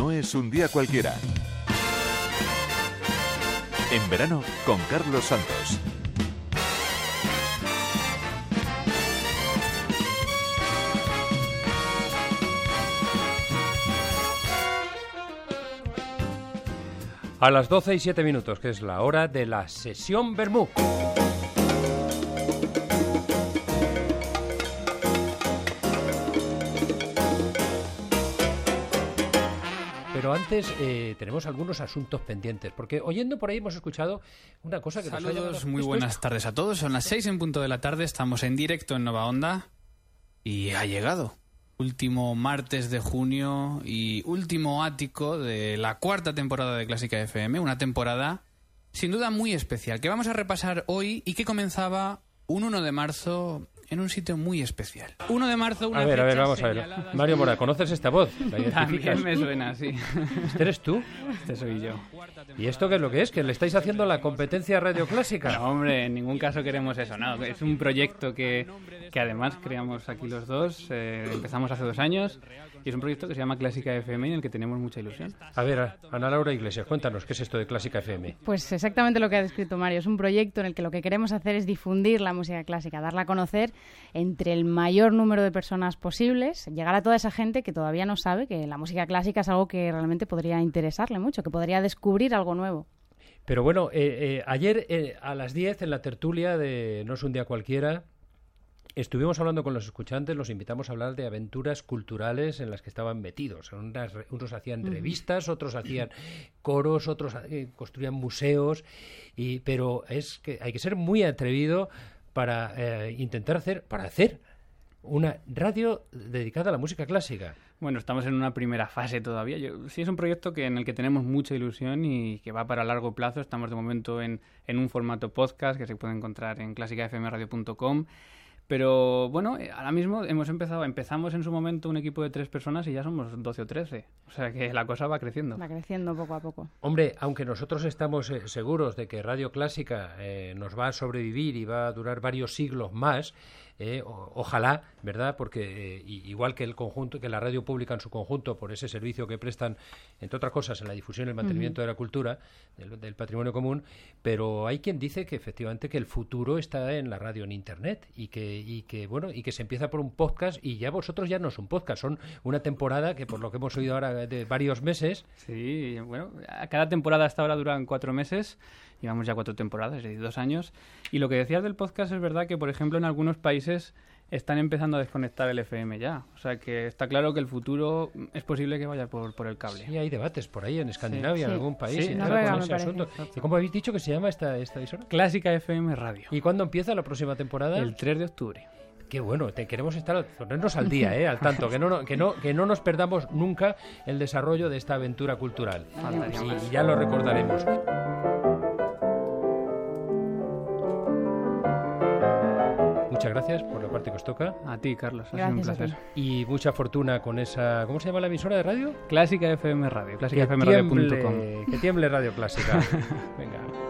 No es un día cualquiera. En verano con Carlos Santos. A las 12 y 7 minutos, que es la hora de la sesión Bermú. Pero antes eh, tenemos algunos asuntos pendientes, porque oyendo por ahí hemos escuchado una cosa que nos ha Saludos, llamado- muy buenas es- tardes a todos. Son las seis en punto de la tarde, estamos en directo en Nova Onda y ha llegado. Último martes de junio y último ático de la cuarta temporada de Clásica FM, una temporada sin duda muy especial que vamos a repasar hoy y que comenzaba un 1 de marzo en un sitio muy especial. 1 de marzo, una A ver, a ver, vamos a ver. señalada- Mario Mora, ¿conoces esta voz? ¿La identificas? También me suena, sí. ¿Este eres tú? Este soy yo. ¿Y esto qué es lo que es? ¿Que le estáis haciendo la competencia radio clásica? No, hombre, en ningún caso queremos eso. No, es un proyecto que, que además creamos aquí los dos. eh, empezamos hace dos años y es un proyecto que se llama Clásica FM y en el que tenemos mucha ilusión. A ver, Ana Laura Iglesias, cuéntanos, ¿qué es esto de Clásica FM? Pues exactamente lo que ha descrito Mario. Es un proyecto en el que lo que queremos hacer es difundir la música clásica, darla a conocer entre el mayor número de personas posibles, llegar a toda esa gente que todavía no sabe que la música clásica es algo que realmente podría interesarle mucho, que podría descubrir algo nuevo. Pero bueno, eh, eh, ayer eh, a las 10 en la tertulia de No es un día cualquiera, estuvimos hablando con los escuchantes, los invitamos a hablar de aventuras culturales en las que estaban metidos. Unas unos hacían revistas, otros hacían coros, otros construían museos, y, pero es que hay que ser muy atrevido para eh, intentar hacer, para hacer una radio dedicada a la música clásica. Bueno, estamos en una primera fase todavía. Yo, sí es un proyecto que, en el que tenemos mucha ilusión y que va para largo plazo. Estamos de momento en, en un formato podcast que se puede encontrar en clásicafmradio.com. Pero bueno, eh, ahora mismo hemos empezado, empezamos en su momento un equipo de tres personas y ya somos 12 o 13. O sea que la cosa va creciendo. Va creciendo poco a poco. Hombre, aunque nosotros estamos eh, seguros de que Radio Clásica eh, nos va a sobrevivir y va a durar varios siglos más, eh, o- ojalá, ¿verdad? Porque eh, igual que el conjunto, que la radio pública en su conjunto, por ese servicio que prestan, entre otras cosas, en la difusión y el mantenimiento de la cultura, del, del patrimonio común, pero hay quien dice que efectivamente que el futuro está en la radio en internet y que, y que bueno, y que se empieza por un podcast y ya vosotros ya no es un podcast, son una temporada que por lo que hemos oído ahora de varios meses, Sí, bueno, cada temporada hasta ahora duran cuatro meses. Llevamos ya cuatro temporadas, es decir, dos años. Y lo que decías del podcast es verdad que, por ejemplo, en algunos países están empezando a desconectar el FM ya. O sea que está claro que el futuro es posible que vaya por, por el cable. Sí, hay debates por ahí en Escandinavia, en Sí. algún país, Sí, y Noruega, con ese asunto. ¿Y cómo habéis dicho que se llama esta, esta emisora? Clásica FM Radio. ¿Y cuándo empieza la próxima temporada? El 3 de octubre. Qué bueno, te queremos estar ponernos al día, ¿eh? al tanto, que no, no- que, no, que no nos perdamos nunca el desarrollo de esta aventura cultural. Más. Y ya lo recordaremos. Muchas gracias por la parte que os toca A ti, Carlos. Ha sido un Gracias placer. y mucha fortuna con esa... ¿Cómo se llama la emisora de radio? Clásica FM Radio. Que Clásicafmradio.com. tiemble, que tiemble Radio Clásica. Venga.